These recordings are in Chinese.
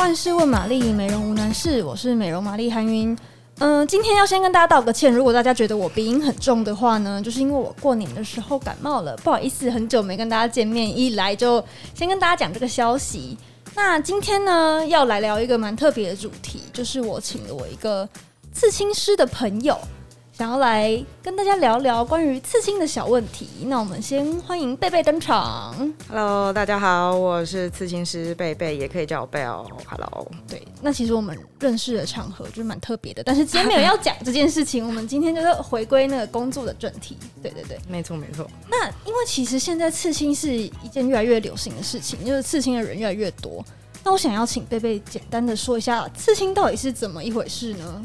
万事问玛丽，美容无难事。我是美容玛丽韩云。嗯，今天要先跟大家道个歉，如果大家觉得我鼻音很重的话呢，就是因为我过年的时候感冒了，不好意思，很久没跟大家见面，一来就先跟大家讲这个消息。那今天呢，要来聊一个蛮特别的主题，就是我请了我一个刺青师的朋友。想要来跟大家聊聊关于刺青的小问题，那我们先欢迎贝贝登场。Hello，大家好，我是刺青师贝贝，也可以叫我贝哦。Hello，对，那其实我们认识的场合就是蛮特别的，但是今天没有要讲这件事情，我们今天就是回归那个工作的正题。对对对，没错没错。那因为其实现在刺青是一件越来越流行的事情，就是刺青的人越来越多。那我想要请贝贝简单的说一下，刺青到底是怎么一回事呢？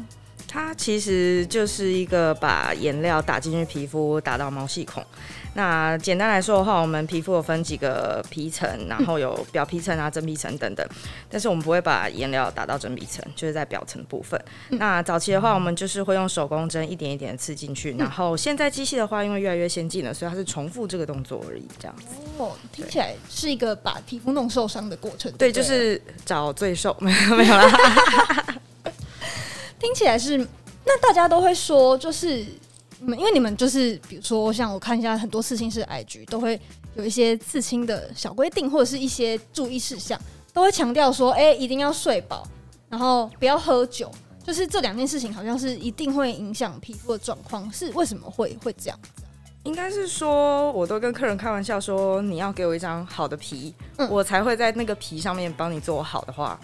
它其实就是一个把颜料打进去皮肤，打到毛细孔。那简单来说的话，我们皮肤有分几个皮层，然后有表皮层啊、真皮层等等。但是我们不会把颜料打到真皮层，就是在表层部分。那早期的话，我们就是会用手工针一点一点的刺进去。然后现在机器的话，因为越来越先进了，所以它是重复这个动作而已，这样子。哦，听起来是一个把皮肤弄受伤的过程。对，就是找罪受，没 有没有啦。听起来是，那大家都会说，就是因为你们就是，比如说像我看一下很多刺青师的 IG，都会有一些刺青的小规定，或者是一些注意事项，都会强调说，哎、欸，一定要睡饱，然后不要喝酒，就是这两件事情好像是一定会影响皮肤的状况，是为什么会会这样子？应该是说，我都跟客人开玩笑说，你要给我一张好的皮，嗯、我才会在那个皮上面帮你做好的话，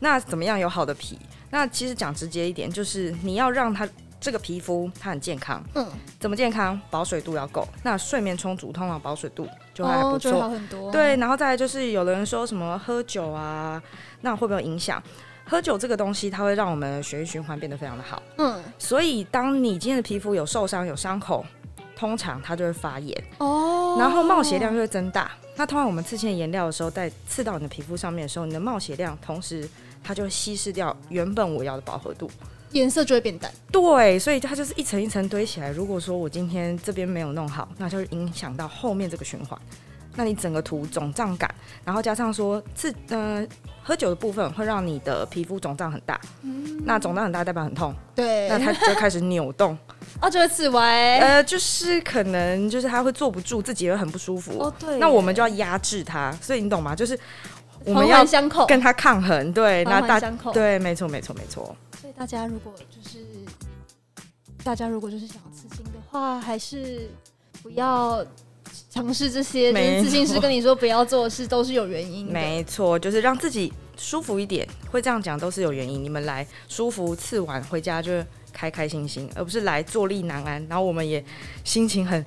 那怎么样有好的皮？那其实讲直接一点，就是你要让它这个皮肤它很健康。嗯，怎么健康？保水度要够。那睡眠充足，通常保水度就还不错。哦，好很多。对，然后再来就是有的人说什么喝酒啊，那会不会有影响？喝酒这个东西，它会让我们血液循环变得非常的好。嗯，所以当你今天的皮肤有受伤、有伤口，通常它就会发炎。哦，然后冒血量就会增大。那通常我们刺青颜料的时候，在刺到你的皮肤上面的时候，你的冒血量同时。它就会稀释掉原本我要的饱和度，颜色就会变淡。对，所以它就是一层一层堆起来。如果说我今天这边没有弄好，那就会影响到后面这个循环。那你整个图肿胀感，然后加上说刺呃喝酒的部分会让你的皮肤肿胀很大，嗯、那肿胀很大代表很痛，对，那它就开始扭动，啊，就会刺歪。呃，就是可能就是它会坐不住，自己也会很不舒服。哦，对，那我们就要压制它，所以你懂吗？就是。我们要跟他抗衡，对，那大对，没错，没错，没错。所以大家如果就是大家如果就是想要刺青的话，还是不要尝试这些。就是刺青师跟你说不要做的事，都是有原因的。没错，就是让自己舒服一点，会这样讲都是有原因。你们来舒服，刺完回家就开开心心，而不是来坐立难安。然后我们也心情很，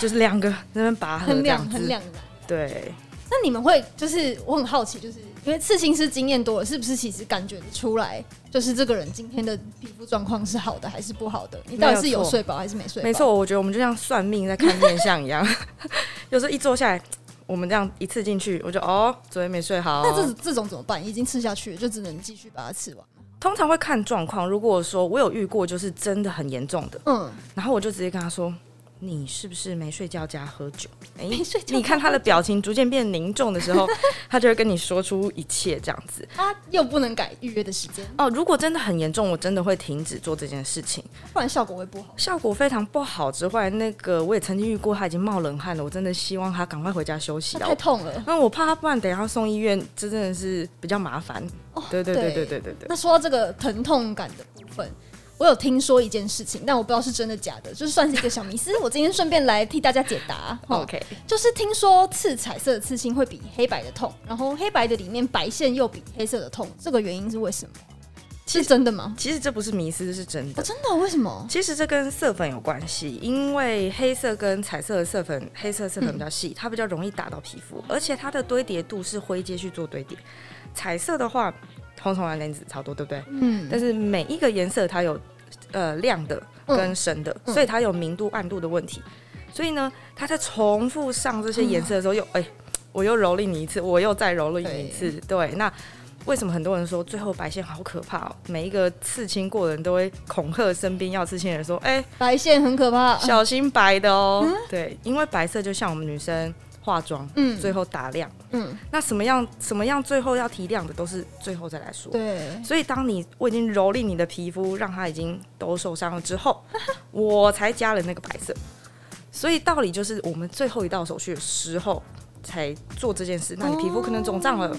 就是两个那边拔河这样子，很两难。对。那你们会就是我很好奇，就是因为刺青师经验多了，是不是其实感觉得出来，就是这个人今天的皮肤状况是好的还是不好的？你到底是有睡饱还是没睡饱？没错，我觉得我们就像算命在看面相一样，有时候一坐下来，我们这样一次进去，我就哦，昨天没睡好。那这这种怎么办？已经刺下去了，就只能继续把它刺完。通常会看状况，如果说我有遇过，就是真的很严重的，嗯，然后我就直接跟他说。你是不是没睡觉加喝酒？哎、欸，你看他的表情逐渐变凝重的时候，他就会跟你说出一切这样子。他又不能改预约的时间哦。如果真的很严重，我真的会停止做这件事情，不然效果会不好。效果非常不好之外，那个我也曾经遇过，他已经冒冷汗了。我真的希望他赶快回家休息。太痛了，那我怕他不然等一下送医院，这真的是比较麻烦。哦，对对对对对对对，对。那说到这个疼痛感的部分。我有听说一件事情，但我不知道是真的假的，就是算是一个小迷思。我今天顺便来替大家解答。OK，就是听说刺彩色的刺青会比黑白的痛，然后黑白的里面白线又比黑色的痛，这个原因是为什么？是真的吗？其实这不是迷思，是真的。哦，真的？为什么？其实这跟色粉有关系，因为黑色跟彩色的色粉，黑色色粉比较细，它比较容易打到皮肤，而且它的堆叠度是灰阶去做堆叠。彩色的话。通常的颜值超多，对不对？嗯。但是每一个颜色它有呃亮的跟深的，嗯、所以它有明度暗度的问题。所以呢，它在重复上这些颜色的时候，又哎、欸，我又蹂躏你一次，我又再蹂躏你一次。对，那为什么很多人说最后白线好可怕哦？每一个刺青过的人都会恐吓身边要刺青的人说：“哎、欸，白线很可怕，小心白的哦。嗯”对，因为白色就像我们女生化妆，嗯，最后打亮，嗯，那什么样什么样最后要提亮的都是最后再来说。对，所以当你我已经蹂躏你的皮肤，让它已经都受伤了之后，我才加了那个白色。所以道理就是，我们最后一道手续的时候才做这件事，那你皮肤可能肿胀了。哦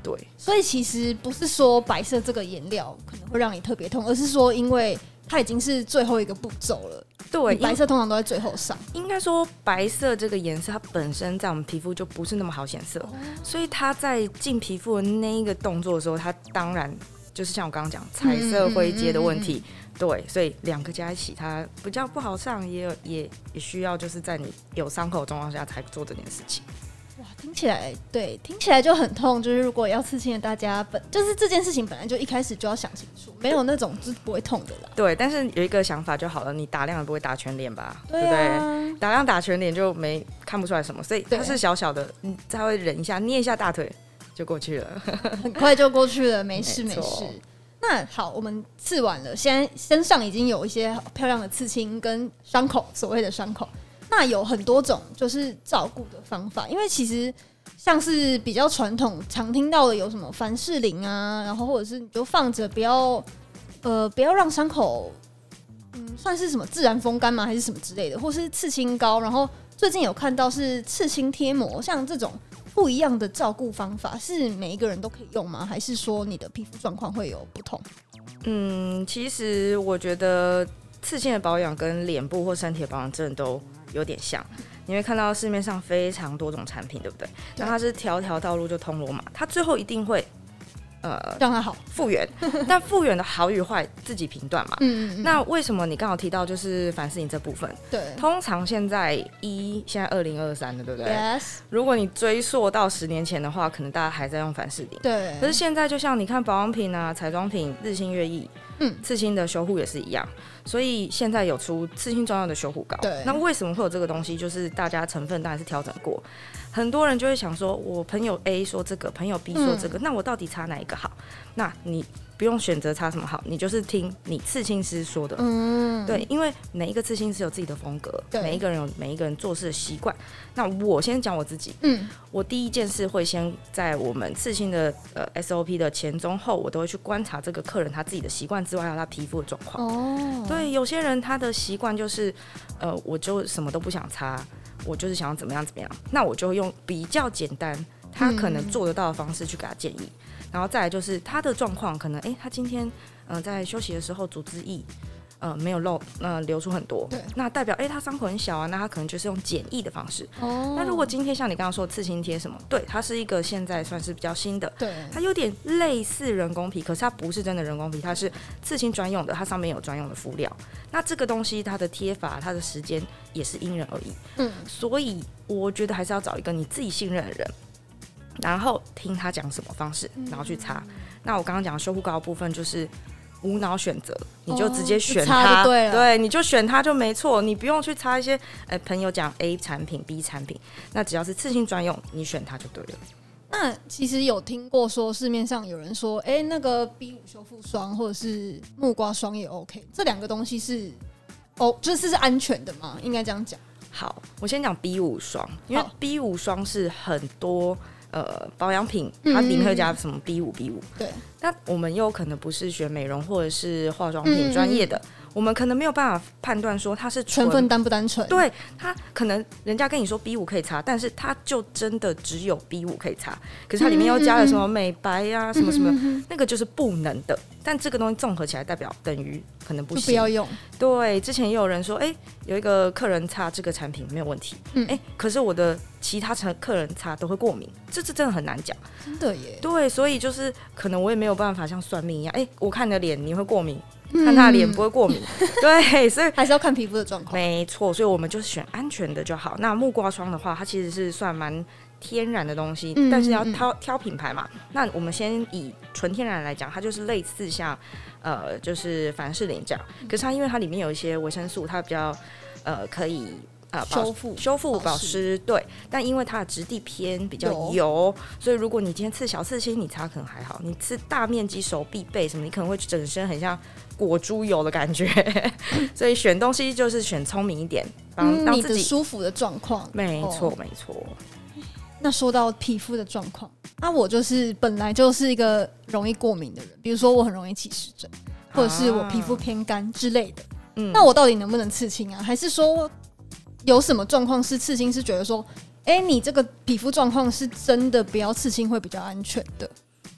对，所以其实不是说白色这个颜料可能会让你特别痛，而是说因为它已经是最后一个步骤了。对，白色通常都在最后上。应该说，白色这个颜色它本身在我们皮肤就不是那么好显色，哦、所以它在进皮肤的那一个动作的时候，它当然就是像我刚刚讲彩色灰阶的问题。嗯嗯嗯嗯嗯、对，所以两个加一起，它比较不好上，也有也也需要就是在你有伤口的状况下才做这件事情。哇，听起来对，听起来就很痛。就是如果要刺青的大家本，就是这件事情本来就一开始就要想清楚，没有那种是不会痛的啦。对，但是有一个想法就好了，你打量也不会打全脸吧？对，不对？打量打全脸就没看不出来什么，所以它是小小的，你再会忍一下，捏一下大腿就过去了，很快就过去了，没事没事。那好，我们刺完了，现在身上已经有一些漂亮的刺青跟伤口，所谓的伤口。那有很多种就是照顾的方法，因为其实像是比较传统常听到的有什么凡士林啊，然后或者是你就放着不要呃不要让伤口嗯算是什么自然风干吗？还是什么之类的，或是刺青膏，然后最近有看到是刺青贴膜，像这种不一样的照顾方法是每一个人都可以用吗？还是说你的皮肤状况会有不同？嗯，其实我觉得刺青的保养跟脸部或身体的保养真的都。有点像，你会看到市面上非常多种产品，对不对？那它是条条道路就通罗马，它最后一定会呃让它好复原，但复原的好与坏自己评断嘛。嗯，嗯，嗯。那为什么你刚好提到就是凡士林这部分？对，通常现在一现在二零二三的，对不对？Yes。如果你追溯到十年前的话，可能大家还在用凡士林。对。可是现在就像你看保养品啊、彩妆品日新月异。嗯，刺青的修护也是一样，所以现在有出刺青专用的修护膏。对，那为什么会有这个东西？就是大家成分当然是调整过，很多人就会想说，我朋友 A 说这个，朋友 B 说这个，嗯、那我到底擦哪一个好？那你。不用选择擦什么好，你就是听你刺青师说的。嗯，对，因为每一个刺青师有自己的风格，对每一个人有每一个人做事的习惯。那我先讲我自己，嗯，我第一件事会先在我们刺青的呃 SOP 的前中后，我都会去观察这个客人他自己的习惯之外，还有他皮肤的状况。哦，对，有些人他的习惯就是，呃，我就什么都不想擦，我就是想要怎么样怎么样，那我就用比较简单，他可能做得到的方式去给他建议。然后再来就是他的状况，可能哎，他今天嗯、在休息的时候组织意呃没有漏，呃流出很多，对，那代表哎他伤口很小啊，那他可能就是用简易的方式。哦。那如果今天像你刚刚说的刺青贴什么，对，它是一个现在算是比较新的，对，它有点类似人工皮，可是它不是真的人工皮，它是刺青专用的，它上面有专用的敷料。那这个东西它的贴法、它的时间也是因人而异，嗯，所以我觉得还是要找一个你自己信任的人。然后听他讲什么方式，然后去擦。嗯、那我刚刚讲的修护膏的部分就是无脑选择，你就直接选它，哦、对，对，你就选它就没错，你不用去擦一些。哎，朋友讲 A 产品、B 产品，那只要是次性专用，你选它就对了。那其实有听过说市面上有人说，哎，那个 B 五修复霜或者是木瓜霜也 OK，这两个东西是哦，就是是安全的吗？应该这样讲。好，我先讲 B 五霜，因为 B 五霜是很多。呃，保养品它里面会加什么 B 五 B 五？对，那我们又可能不是学美容或者是化妆品专业的，嗯、我们可能没有办法判断说它是成分单不单纯。对，它可能人家跟你说 B 五可以擦，但是它就真的只有 B 五可以擦，可是它里面又加了什么美白呀、啊，什么什么，那个就是不能的。但这个东西综合起来，代表等于可能不行，不要用。对，之前也有人说，哎、欸，有一个客人擦这个产品没有问题，嗯，哎、欸，可是我的其他成客人擦都会过敏，这这真的很难讲，真的耶。对，所以就是可能我也没有办法像算命一样，哎、欸，我看你的脸你会过敏，嗯、看他的脸不会过敏，对，所以还是要看皮肤的状况。没错，所以我们就是选安全的就好。那木瓜霜的话，它其实是算蛮。天然的东西，但是要挑挑品牌嘛。那我们先以纯天然来讲，它就是类似像，呃，就是凡士林这样。可是它因为它里面有一些维生素，它比较呃可以呃修复修复保湿。对，但因为它的质地偏比较油，油所以如果你今天刺小刺青，你擦可能还好；你刺大面积手臂背什么，你可能会整身很像裹猪油的感觉。所以选东西就是选聪明一点，帮让自己舒服的状况。没错，没错。那说到皮肤的状况，那我就是本来就是一个容易过敏的人，比如说我很容易起湿疹，或者是我皮肤偏干之类的。嗯，那我到底能不能刺青啊？还是说有什么状况是刺青是觉得说，哎、欸，你这个皮肤状况是真的不要刺青会比较安全的？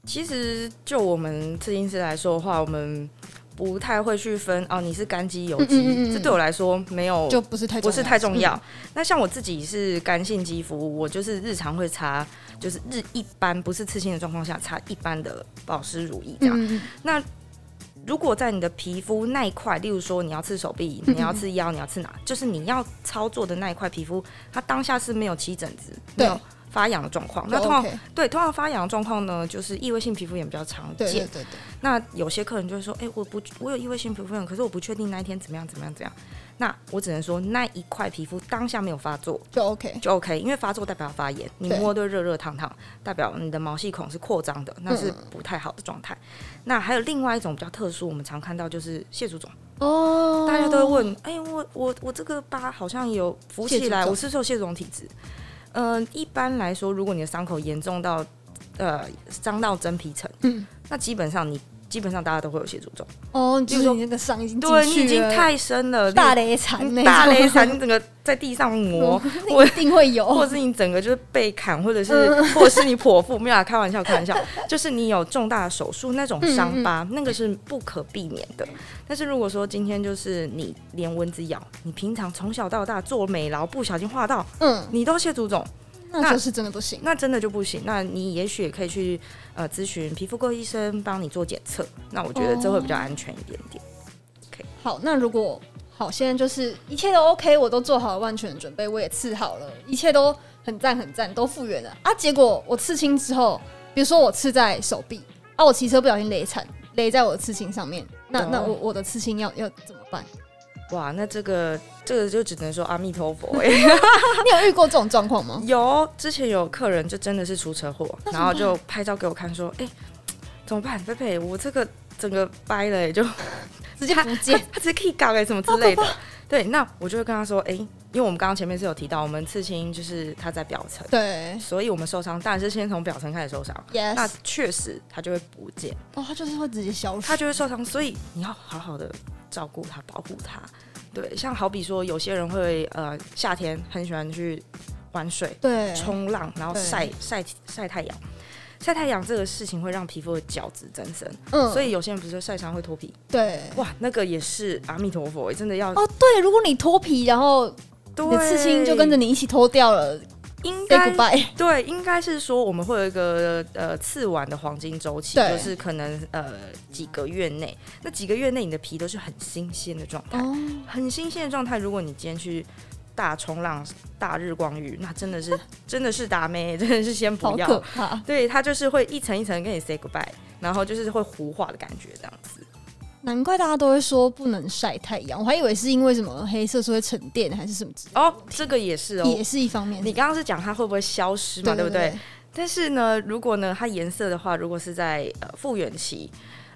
其实就我们刺青师来说的话，我们。不太会去分哦，你是干肌油肌，嗯嗯嗯，这对我来说没有就不是太不是太重要。那像我自己是干性肌肤，我就是日常会擦，就是日一般不是刺青的状况下擦一般的保湿乳液这样。那如果在你的皮肤那一块，例如说你要刺手臂，你要刺腰，你要刺哪，就是你要操作的那一块皮肤，它当下是没有起疹子，没有。发痒的状况，那通常.对通常发痒的状况呢，就是异位性皮肤炎比较常见。对对对对。那有些客人就会说，哎、欸，我不，我有异位性皮肤炎，可是我不确定那一天怎么样怎么样怎样。那我只能说，那一块皮肤当下没有发作就 OK 就 OK，因为发作代表发炎，你摸都热热烫烫，代表你的毛细孔是扩张的，那是不太好的状态、嗯。那还有另外一种比较特殊，我们常看到就是蟹足肿哦，大家都会问，哎、欸，我我我这个疤好像有浮起来，我是不是有蟹足肿体质？嗯、呃，一般来说，如果你的伤口严重到，呃，伤到真皮层，嗯，那基本上你基本上大家都会有蟹足肿。哦，就是你那个伤已经对你已经太深了，大雷残，大雷残，你整个在地上磨，我一定会有，或者是你整个就是被砍，或者是、嗯、或者是你剖腹，没有开玩笑，开玩笑，就是你有重大的手术那种伤疤、嗯，那个是不可避免的。但是如果说今天就是你连蚊子咬，你平常从小到大做美劳不小心划到，嗯，你都蟹足肿，那就是真的不行，那真的就不行。那你也许也可以去呃咨询皮肤科医生帮你做检测，那我觉得这会比较安全一点点。哦、OK，好，那如果好，现在就是一切都 OK，我都做好了万全的准备，我也刺好了，一切都很赞很赞，都复原了啊。结果我刺青之后，比如说我刺在手臂啊，我骑车不小心勒惨，勒在我的刺青上面。那那我我的刺青要要怎么办？哇，那这个这个就只能说阿弥陀佛哎。你有遇过这种状况吗？有，之前有客人就真的是出车祸，然后就拍照给我看，说，哎、欸，怎么办？菲菲，我这个整个掰了、欸，就 直接不见，他直接可以搞哎，什么之类的。对，那我就会跟他说，哎、欸，因为我们刚刚前面是有提到，我们刺青就是它在表层，对，所以我们受伤当然是先从表层开始受伤，yes. 那确实它就会不见，哦，它就是会直接消失，它就会受伤，所以你要好好的照顾它，保护它。对，像好比说，有些人会呃夏天很喜欢去玩水，对，冲浪，然后晒晒晒太阳。晒太阳这个事情会让皮肤的角质增生，嗯，所以有些人不是晒伤会脱皮，对，哇，那个也是阿弥陀佛，真的要哦，对，如果你脱皮，然后你的刺青就跟着你一起脱掉了，应该对，应该是说我们会有一个呃刺完的黄金周期，就是可能呃几个月内，那几个月内你的皮都是很新鲜的状态，哦，很新鲜的状态，如果你今天去。大冲浪、大日光浴，那真的是 真的是打咩，真的是先不要。对，它就是会一层一层跟你 say goodbye，然后就是会糊化的感觉，这样子。难怪大家都会说不能晒太阳，我还以为是因为什么黑色素会沉淀还是什么之类的。哦，这个也是哦，也是一方面。你刚刚是讲它会不会消失嘛？对，不对？但是呢，如果呢它颜色的话，如果是在呃复原期。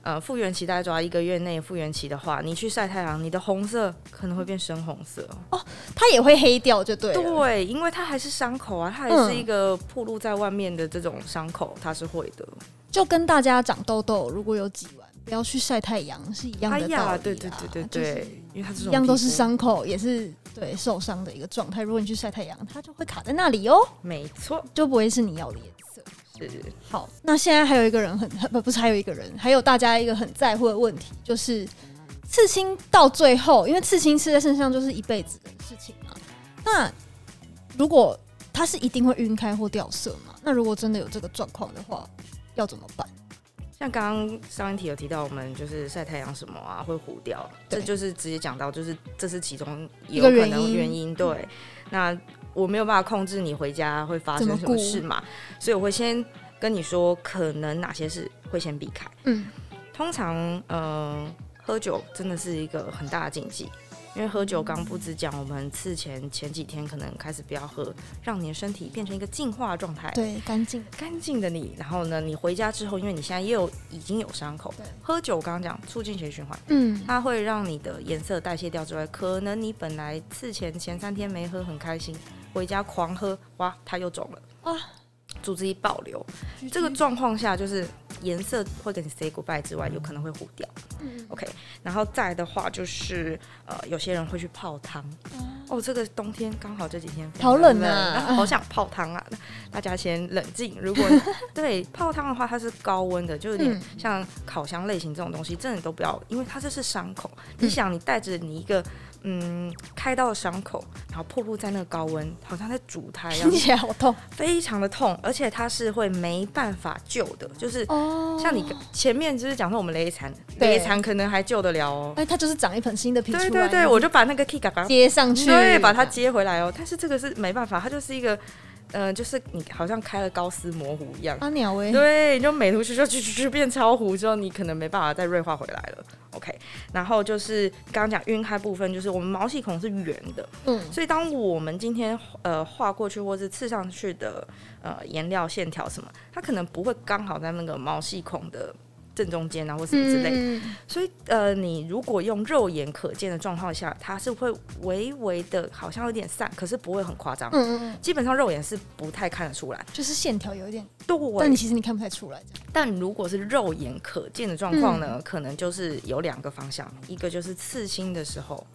呃，复原期大概抓一个月内复原期的话，你去晒太阳，你的红色可能会变深红色哦，它也会黑掉，就对。对，因为它还是伤口啊，它还是一个暴露在外面的这种伤口，它是会的。就跟大家长痘痘，如果有挤完，不要去晒太阳是一样的道理。哎，对对对对对，就是、因为它是一样都是伤口，也是对受伤的一个状态。如果你去晒太阳，它就会卡在那里哦。没错，就不会是你要的颜色。是好，那现在还有一个人很很不不是还有一个人，还有大家一个很在乎的问题，就是刺青到最后，因为刺青刺在身上就是一辈子的事情嘛。那如果它是一定会晕开或掉色嘛？那如果真的有这个状况的话，要怎么办？像刚刚上一题有提到，我们就是晒太阳什么啊会糊掉，这就是直接讲到，就是这是其中有可能原因。对，那。我没有办法控制你回家会发生什么事嘛，所以我会先跟你说，可能哪些事会先避开。嗯，通常，嗯、呃，喝酒真的是一个很大的禁忌。因为喝酒刚不只讲，我们刺前前几天可能开始不要喝，让你的身体变成一个净化状态，对，干净。干净的你。然后呢，你回家之后，因为你现在也有已经有伤口，对，喝酒刚刚讲促进血液循环，嗯，它会让你的颜色代谢掉之外，可能你本来刺前前三天没喝很开心，回家狂喝，哇，它又肿了。啊，组织液爆流。GG 这个状况下，就是颜色会跟你 say goodbye 之外，有可能会糊掉。嗯，OK，然后再的话就是呃，有些人会去泡汤。嗯哦，这个冬天刚好这几天好冷啊，好想泡汤啊！大家先冷静。如果 对泡汤的话，它是高温的，就有点像烤箱类型这种东西，真的都不要，因为它这是伤口。你想，你带着你一个嗯开刀的伤口，然后瀑布在那个高温，好像在煮它一样，听起来好痛，非常的痛，而且它是会没办法救的，就是像你前面就是讲说我们雷残，雷残可能还救得了哦。哎，它就是长一盆新的皮出来，对对对，我就把那个 K 嘎嘎接上去。对，把它接回来哦。但是这个是没办法，它就是一个，呃，就是你好像开了高斯模糊一样。啊鸟威。对，你就美图秀秀去去去变超糊之后，你可能没办法再锐化回来了。OK，然后就是刚刚讲晕开部分，就是我们毛细孔是圆的，嗯，所以当我们今天呃画过去或是刺上去的呃颜料线条什么，它可能不会刚好在那个毛细孔的。正中间啊，或什么之类的，嗯、所以呃，你如果用肉眼可见的状况下，它是会微微的，好像有点散，可是不会很夸张。嗯嗯，基本上肉眼是不太看得出来，就是线条有一点。对，但你其实你看不太出来。但如果是肉眼可见的状况呢，嗯、可能就是有两个方向，一个就是刺青的时候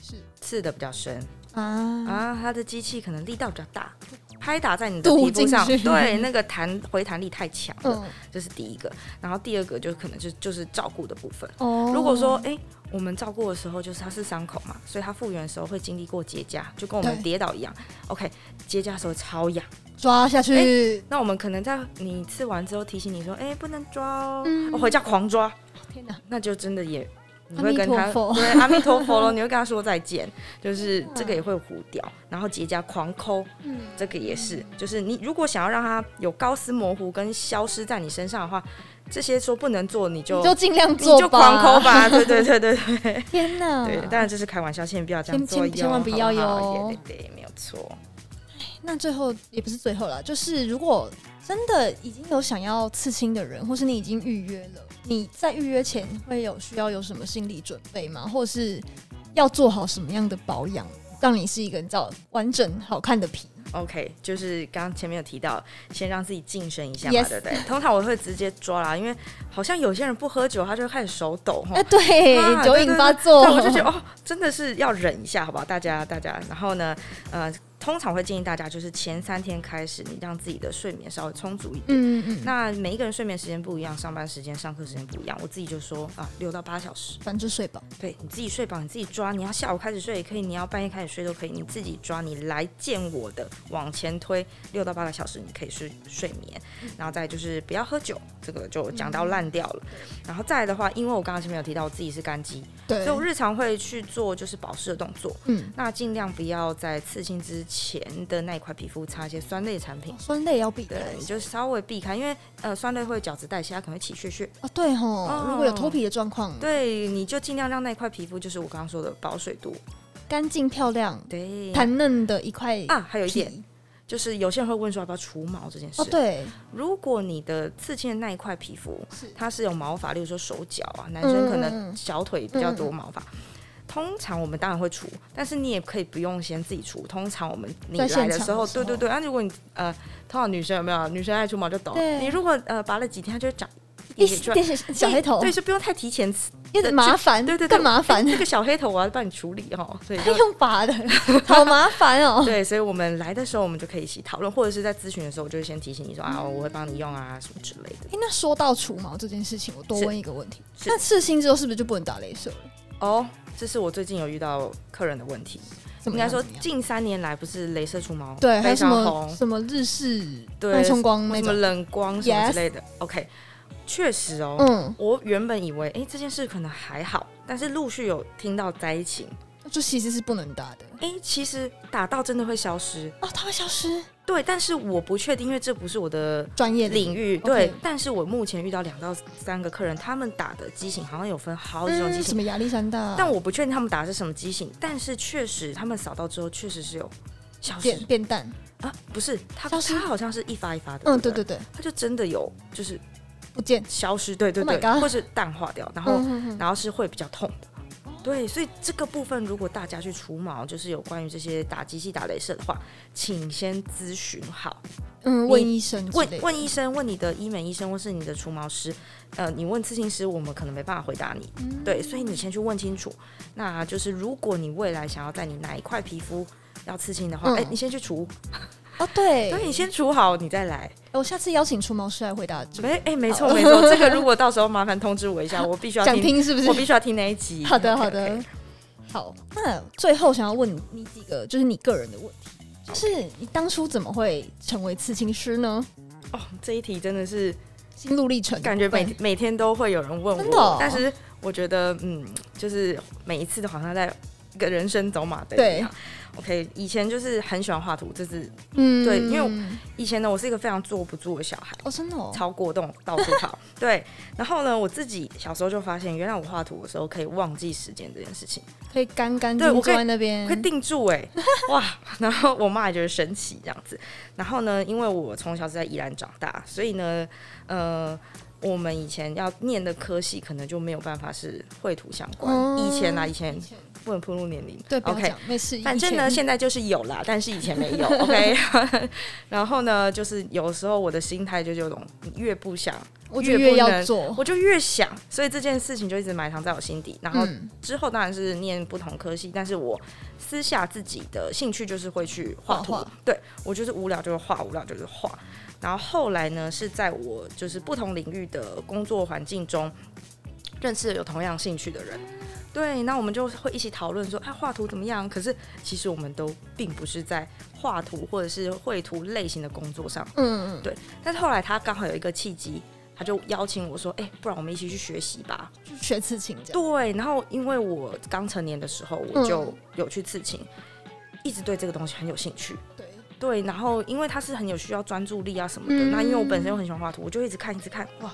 是刺的比较深啊啊，它的机器可能力道比较大。拍打在你的皮肤上，对那个弹回弹力太强了，这是第一个。然后第二个就可能就就是照顾的部分。哦，如果说哎，我们照顾的时候就是它是伤口嘛，所以它复原的时候会经历过结痂，就跟我们跌倒一样。OK，结痂的时候超痒，抓下去。那我们可能在你吃完之后提醒你说，哎，不能抓哦，我回家狂抓。天哪，那就真的也。你会跟他对阿弥陀佛了，你会跟他说再见，就是这个也会糊掉，然后结痂狂抠，嗯，这个也是，就是你如果想要让它有高斯模糊跟消失在你身上的话，这些说不能做，你就你就尽量做，你就狂抠吧，对对对对对。天哪，对，当然这是开玩笑，千万不要这样做，千万不要哟，对对对，没有错。那最后也不是最后了，就是如果真的已经有想要刺青的人，或是你已经预约了。你在预约前会有需要有什么心理准备吗？或是要做好什么样的保养，让你是一个你知道完整好看的皮？OK，就是刚刚前面有提到，先让自己晋升一下嘛，Yes. 对不对？通常我会直接抓啦，因为好像有些人不喝酒，他就开始手抖哈。哎，对，啊、酒瘾发作，我就觉得哦，真的是要忍一下，好不好？大家，大家，然后呢，呃。通常会建议大家，就是前三天开始，你让自己的睡眠稍微充足一点。嗯嗯。那每一个人睡眠时间不一样，上班时间、上课时间不一样。我自己就说啊，六到八小时，反正睡饱。对，你自己睡饱，你自己抓。你要下午开始睡也可以，你要半夜开始睡都可以，你自己抓。你来见我的，往前推六到八个小时，你可以睡睡眠。然后再就是不要喝酒，这个就讲到烂掉了。然后再来的话，因为我刚刚前面有提到我自己是干肌，对，所以我日常会去做就是保湿的动作。嗯。那尽量不要在刺青之前的那。一块皮肤擦一些酸类产品，酸类要避开，对，你就稍微避开，因为呃，酸类会角质代谢，它可能会起屑屑啊。对吼，哦、如果有脱皮的状况，对，你就尽量让那块皮肤，就是我刚刚说的保水度干净漂亮，对，弹嫩的一块啊。还有一点，就是有些人会问说要不要除毛这件事。哦，对，如果你的刺青的那一块皮肤它是有毛发，例如说手脚啊，男生可能小腿比较多毛发。嗯嗯通常我们当然会除，但是你也可以不用先自己除。通常我们你来的时候，时候对对对。那、啊、如果你呃，通常女生有没有？女生爱除毛就懂。对你如果呃拔了几天，它就会长一点小黑头。对，就不用太提前，有点麻烦。对对对，更麻烦。这个小黑头我要帮你处理哦，所以还 用拔的，好麻烦哦。对，所以我们来的时候，我们就可以一起讨论，或者是在咨询的时候，我就会先提醒你说啊，我会帮你用啊什么之类的。哎，那说到除毛这件事情，我多问一个问题：那刺青之后是不是就不能打镭射了？哦。这是我最近有遇到客人的问题，应该说近三年来不是镭射除毛对，非常红，什么日式对冲光什么冷光什么之类的。OK，确实哦，嗯，我原本以为哎这件事可能还好，但是陆续有听到灾情，就其实是不能打的。哎，其实打到真的会消失哦，它会消失。对，但是我不确定，因为这不是我的专业领域。对，Okay. 但是我目前遇到两到三个客人，他们打的机型好像有分好几种机型，嗯、什么亚历山大，但我不确定他们打的是什么机型。但是确实，他们扫到之后，确实是有消失变变淡啊，不是，它它好像是一发一发的，嗯，对对对，它就真的有就是不见消失，对对对，或是淡化掉，然后、然后是会比较痛的。对，所以这个部分如果大家去除毛，就是有关于这些打机器、打镭射的话，请先咨询好。嗯，问医生，问问医生，问你的医美医生或是你的除毛师。呃，你问刺青师，我们可能没办法回答你。嗯、对，所以你先去问清楚。那就是如果你未来想要在你哪一块皮肤要刺青的话，哎、嗯，你先去除。哦，对，所以你先除好，你再来。我下次邀请除毛师来回答。没，哎，没错没错，这个 如果到时候麻烦通知我一下，我必须要听，想听是不是？我必须要听那一集。好的好的，okay, okay. 好。那最后想要问你你几个，就是你个人的问题。就是你当初怎么会成为刺青师呢？哦，这一题真的是心路历程，感觉每每天都会有人问我。真的哦？但是我觉得，嗯，就是每一次都好像在一个人生走马灯一样。OK，以前就是很喜欢画图，这是嗯，对，因为以前呢，我是一个非常坐不住的小孩，哦，真的，哦，超过动，到处跑，对。然后呢，我自己小时候就发现，原来我画图的时候可以忘记时间这件事情，可以干干净净坐在那边，可以定住哎，哇！然后我妈也觉得神奇这样子。然后呢，因为我从小是在宜兰长大，所以呢，呃，我们以前要念的科系可能就没有办法是绘图相关。嗯、以前啊，以前。不能暴露年龄，对，OK，没事。反正呢，现在就是有啦，但是以前没有，OK。然后呢，就是有时候我的心态就这种，越不想，我就越要做，我就越想，所以这件事情就一直埋藏在我心底。然后之后当然是念不同科系，但是我私下自己的兴趣就是会去画图，对，我就是无聊就是画，无聊就是画。然后后来呢，是在我就是不同领域的工作环境中，认识了有同样兴趣的人。对，那我们就会一起讨论说，啊，画图怎么样？可是其实我们都并不是在画图或者是绘图类型的工作上，嗯嗯，对。但是后来他刚好有一个契机，他就邀请我说，哎，不然我们一起去学习吧，学刺青。对，然后因为我刚成年的时候，我就有去刺青，嗯、一直对这个东西很有兴趣。对对，然后因为他是很有需要专注力啊什么的，嗯、那因为我本身又很喜欢画图，我就一直看，一直看，哇。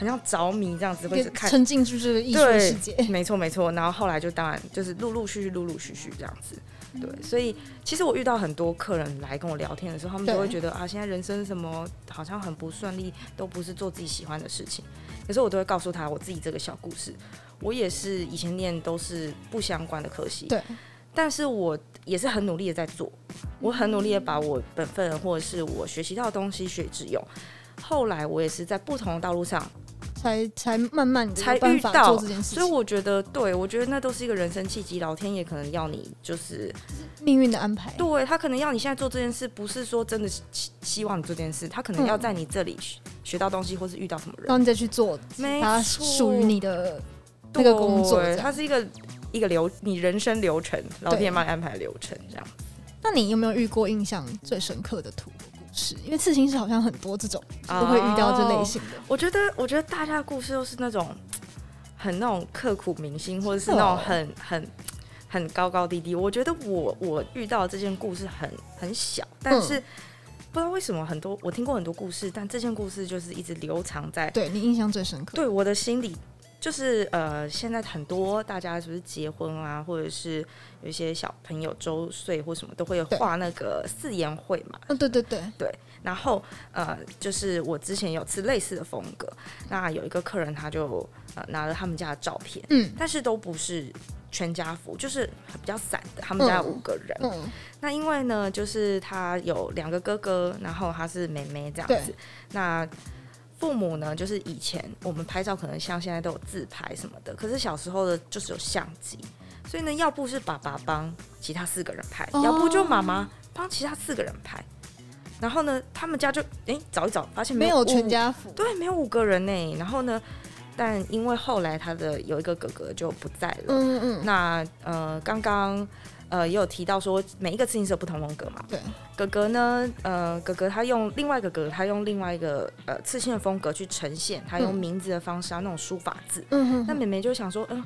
很像着迷这样子，会一直看，沉浸就是这个艺术世界。没错没错，然后后来就当然就是陆陆续续、陆陆续续这样子。对，所以其实我遇到很多客人来跟我聊天的时候，他们都会觉得啊，现在人生什么好像很不顺利，都不是做自己喜欢的事情。可是我都会告诉他我自己这个小故事。我也是以前念都是不相关的科系，对，但是我也是很努力的在做，我很努力的把我本分或者是我学习到的东西学以致用。后来我也是在不同的道路上。才才慢慢才遇到这件事，所以我觉得，对我觉得那都是一个人生契机，老天爷可能要你就是命运的安排。对，他可能要你现在做这件事，不是说真的希希望你做这件事，他可能要在你这里学到东西，或是遇到什么人，然后你再去做，没错，属于你的那个工作，它是一个一个流你人生流程，老天爷帮你安排流程这样。那你有没有遇过印象最深刻的图？是因为刺青师好像很多这种都会遇到这类型的。Oh, 我觉得，我觉得大家的故事都是那种很那种刻骨铭心，或者是那种很很很高高低低。我觉得我我遇到这件故事很很小，但是不知道为什么很多我听过很多故事，但这件故事就是一直留藏在对你印象最深刻，对我的心里。就是呃，现在很多大家是不是结婚啊，或者是有一些小朋友周岁或什么，都会画那个四言会嘛。嗯，对对对对。然后呃，就是我之前有次类似的风格，那有一个客人他就呃拿了他们家的照片，嗯，但是都不是全家福，就是比较散的。他们家有五个人，嗯，那因为呢，就是他有两个哥哥，然后他是妹妹这样子，那。父母呢，就是以前我们拍照可能像现在都有自拍什么的，可是小时候的就是有相机，所以呢，要不是爸爸帮其他四个人拍，哦、要不就妈妈帮其他四个人拍。然后呢，他们家就哎、欸、找一找，发现没有，没有全家福，对，没有五个人呢。然后呢，但因为后来他的有一个哥哥就不在了，嗯嗯，那呃刚刚。呃，也有提到说每一个刺青师有不同风格嘛。对，哥哥呢，呃，哥哥他用另外一个哥哥，他用另外一个呃刺青的风格去呈现，他用名字的方式啊，那种书法字。嗯哼。那妹妹就想说，嗯、呃，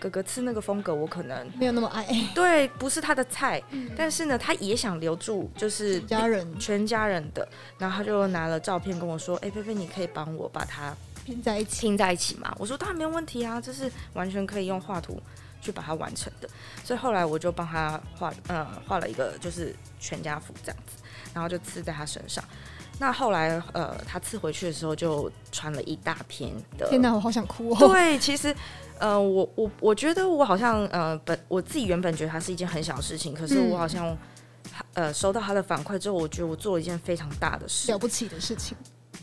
哥哥刺那个风格，我可能没有那么爱。对，不是他的菜。嗯、但是呢，他也想留住，就是家人全家人的。然后他就拿了照片跟我说：“哎、欸，菲菲，你可以帮我把它拼在一起，拼在一起嘛？”我说：“当然没有问题啊，这是完全可以用画图。”去把它完成的，所以后来我就帮他画，嗯，画了一个就是全家福这样子，然后就刺在他身上。那后来呃，他刺回去的时候就穿了一大篇的。天哪，我好想哭哦。对，其实呃，我我我觉得我好像呃本我自己原本觉得它是一件很小的事情，可是我好像、嗯、呃收到他的反馈之后，我觉得我做了一件非常大的事，了不起的事情。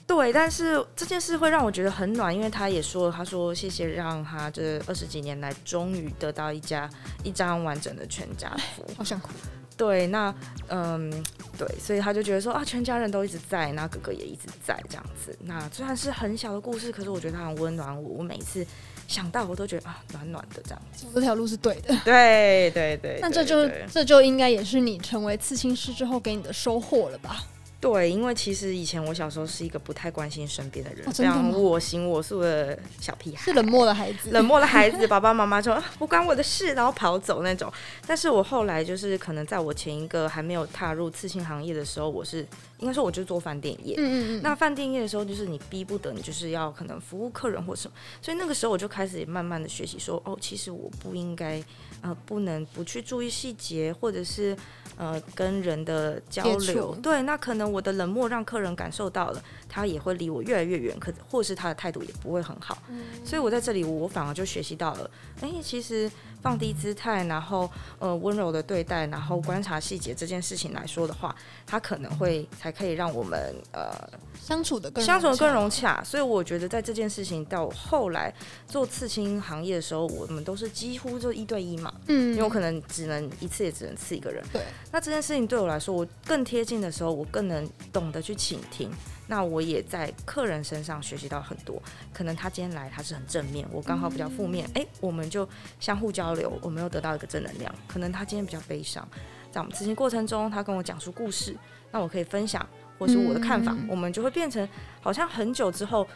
对，但是这件事会让我觉得很暖，因为他也说，他说谢谢让他这二十几年来终于得到一家一张完整的全家福，好想哭。对，那嗯，对，所以他就觉得说啊，全家人都一直在，那哥哥也一直在这样子。那虽然是很小的故事，可是我觉得他很温暖我。我每次想到，我都觉得啊，暖暖的这样子。这条路是对的。对对对。那这就这就应该也是你成为刺青师之后给你的收获了吧？对，因为其实以前我小时候是一个不太关心身边的人，这样我行我素的小屁孩，是冷漠的孩子，冷漠的孩子，爸爸妈妈说不关我的事，然后跑走那种。但是我后来就是可能在我前一个还没有踏入刺青行业的时候，我是应该说我就做饭店业，嗯嗯嗯。那饭店业的时候，就是你逼不得你就是要可能服务客人或什么，所以那个时候我就开始慢慢的学习说，哦，其实我不应该，呃，不能不去注意细节，或者是。呃，跟人的交流，对，那可能我的冷漠让客人感受到了，他也会离我越来越远，可或是他的态度也不会很好，嗯，所以我在这里，我反而就学习到了，哎，其实放低姿态，然后呃温柔的对待，然后观察细节这件事情来说的话，它可能会才可以让我们呃相处的更相处的更融洽，所以我觉得在这件事情到后来做刺青行业的时候，我们都是几乎就一对一嘛，嗯，因为我可能只能一次也只能刺一个人，对。那这件事情对我来说，我更贴近的时候，我更能懂得去倾听。那我也在客人身上学习到很多。可能他今天来，他是很正面，我刚好比较负面，哎、嗯欸，我们就相互交流，我们又得到一个正能量。可能他今天比较悲伤，在我们咨询过程中，他跟我讲述故事，那我可以分享，或是我的看法，嗯、我们就会变成好像很久之后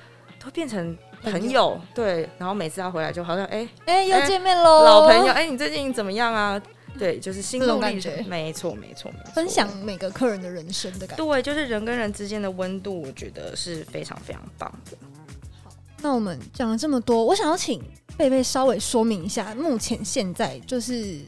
都变成朋友。对，然后每次他回来，就好像哎哎、欸欸、又见面喽，老朋友，哎、欸，你最近怎么样啊？对，就是心动历程，没错，没错，没错。分享每个客人的人生的感觉，对，就是人跟人之间的温度，我觉得是非常非常棒的。好，那我们讲了这么多，我想要请贝贝稍微说明一下，目前现在就是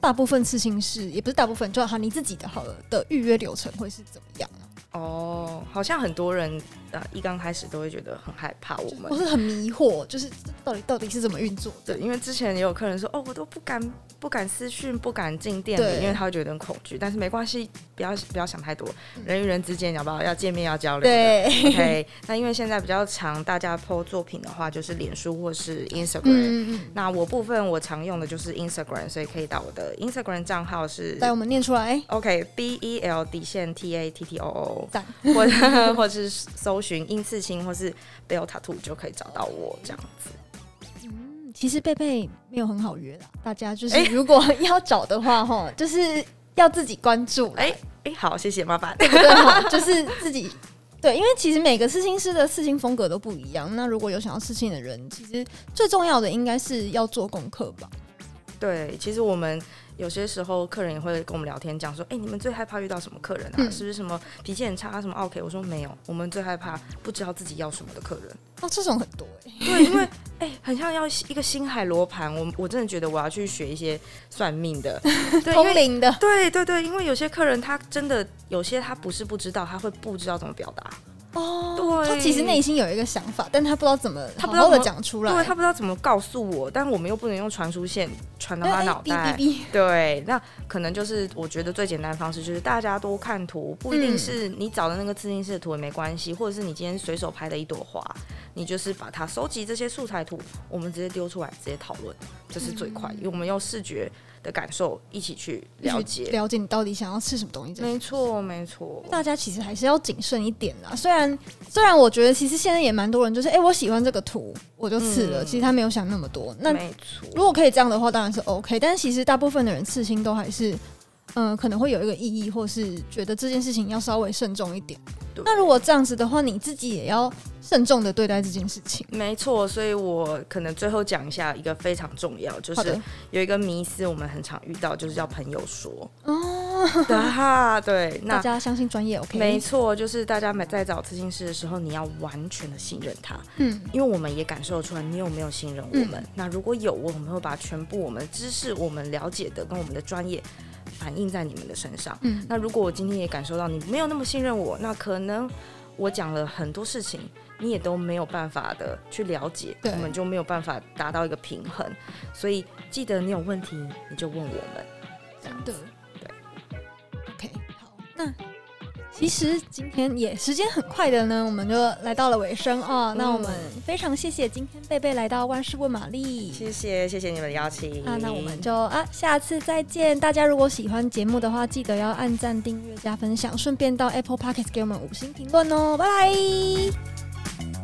大部分刺青师，也不是大部分，就好你自己的好了的预约流程会是怎么样？哦，好像很多人呃一刚开始都会觉得很害怕，我们我是很迷惑，就是到底到底是怎么运作？对，因为之前也有客人说，哦，我都不敢不敢私讯，不敢进店里，因为他会觉得很恐惧。但是没关系，不要不要想太多，人与人之间，要不要要见面要交流？对，OK。那因为现在比较常大家 po 作品的话，就是脸书或是 Instagram。嗯嗯。那我部分我常用的就是 Instagram，所以可以到我的 Instagram 账号是，来我们念出来，OK，B E L 底线 T A T T O O。或者 或者是搜寻英刺青，或是 Bell Tattoo 就可以找到我这样子。嗯，其实贝贝没有很好约的，大家就是如果要找的话，哈、欸，就是要自己关注。哎哎、好，谢谢麻烦。对对，就是自己对，因为其实每个刺青师的刺青风格都不一样。那如果有想要刺青的人，其实最重要的应该是要做功课吧。对，其实我们。有些时候客人也会跟我们聊天，讲说：“哎、欸，你们最害怕遇到什么客人啊？嗯、是不是什么脾气很差，什么 OK？” 我说：“没有，我们最害怕不知道自己要什么的客人。”哦，这种很多哎、欸。对，因为哎、欸，很像要一个星海罗盘。我我真的觉得我要去学一些算命的，通灵的。对对对，因为有些客人他真的有些他不是不知道，他会不知道怎么表达。哦，对，他其实内心有一个想法，但他不知道怎么他不知道讲出来，对，他不知道怎么告诉我，但我们又不能用传输线传到他脑袋，对，那可能就是我觉得最简单的方式就是大家都看图，不一定是你找的那个自定式的图也没关系，或者是你今天随手拍的一朵花，你就是把它收集这些素材图，我们直接丢出来，直接讨论，这是最快，因为我们用视觉。的感受一起去了解，了解你到底想要吃什么东西。没错，没错。大家其实还是要谨慎一点啦。虽然，虽然我觉得其实现在也蛮多人就是，哎、欸，我喜欢这个图，我就刺了。嗯、其实他没有想那么多。那没错。如果可以这样的话，当然是 OK。但是其实大部分的人刺青都还是，嗯、呃，可能会有一个意义，或是觉得这件事情要稍微慎重一点。那如果这样子的话，你自己也要慎重的对待这件事情。没错，所以我可能最后讲一下一个非常重要，就是有一个迷思，我们很常遇到，就是叫朋友说哦，哈，对，那大家相信专业，OK？没错，就是大家在找咨询师的时候，你要完全的信任他，嗯，因为我们也感受出来你有没有信任我们。嗯、那如果有，我们会把全部我们的知识、我们了解的跟我们的专业。反映在你们的身上。嗯，那如果我今天也感受到你没有那么信任我，那可能我讲了很多事情，你也都没有办法的去了解，对我们就没有办法达到一个平衡。所以记得你有问题你就问我们，这样子。对，OK，好，那。其实今天也时间很快的呢，我们就来到了尾声啊、哦。那我们非常谢谢今天贝贝来到万事问玛丽，谢谢谢谢你们的邀请啊。那我们就啊下次再见。大家如果喜欢节目的话，记得要按赞、订阅、加分享，顺便到 Apple Podcast 给我们五星评论哦。拜拜。